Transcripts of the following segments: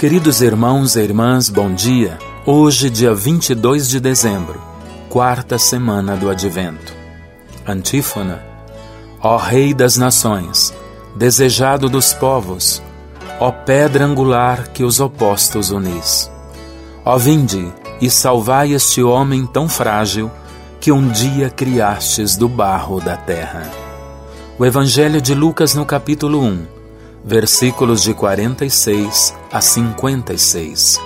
Queridos irmãos e irmãs, bom dia. Hoje, dia 22 de dezembro, quarta semana do Advento. Antífona: Ó Rei das Nações, desejado dos povos, ó pedra angular que os opostos unis. Ó vinde e salvai este homem tão frágil que um dia criastes do barro da terra. O Evangelho de Lucas no capítulo 1, versículos de 46 a 56.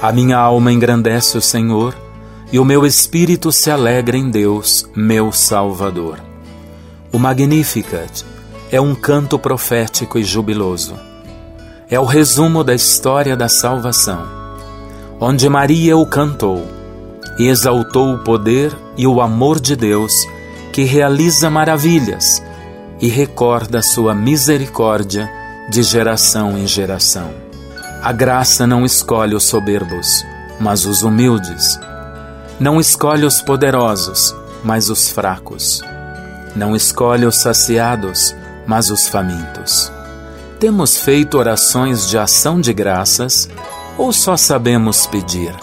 A minha alma engrandece o Senhor, e o meu espírito se alegra em Deus, meu Salvador. O Magnificat é um canto profético e jubiloso. É o resumo da história da salvação, onde Maria o cantou e exaltou o poder e o amor de Deus que realiza maravilhas e recorda sua misericórdia de geração em geração. A graça não escolhe os soberbos, mas os humildes. Não escolhe os poderosos, mas os fracos. Não escolhe os saciados, mas os famintos. Temos feito orações de ação de graças ou só sabemos pedir?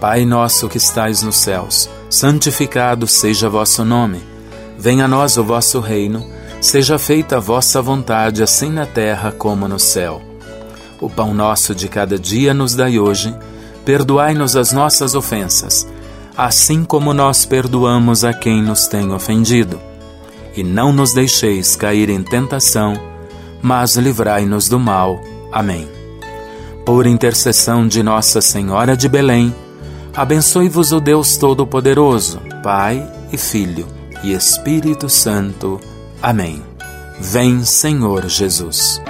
Pai nosso que estais nos céus, santificado seja vosso nome. Venha a nós o vosso reino Seja feita a vossa vontade, assim na terra como no céu. O pão nosso de cada dia nos dai hoje. Perdoai-nos as nossas ofensas, assim como nós perdoamos a quem nos tem ofendido. E não nos deixeis cair em tentação, mas livrai-nos do mal. Amém. Por intercessão de Nossa Senhora de Belém, abençoe-vos o Deus Todo-Poderoso, Pai e Filho e Espírito Santo. Amém. Vem, Senhor Jesus.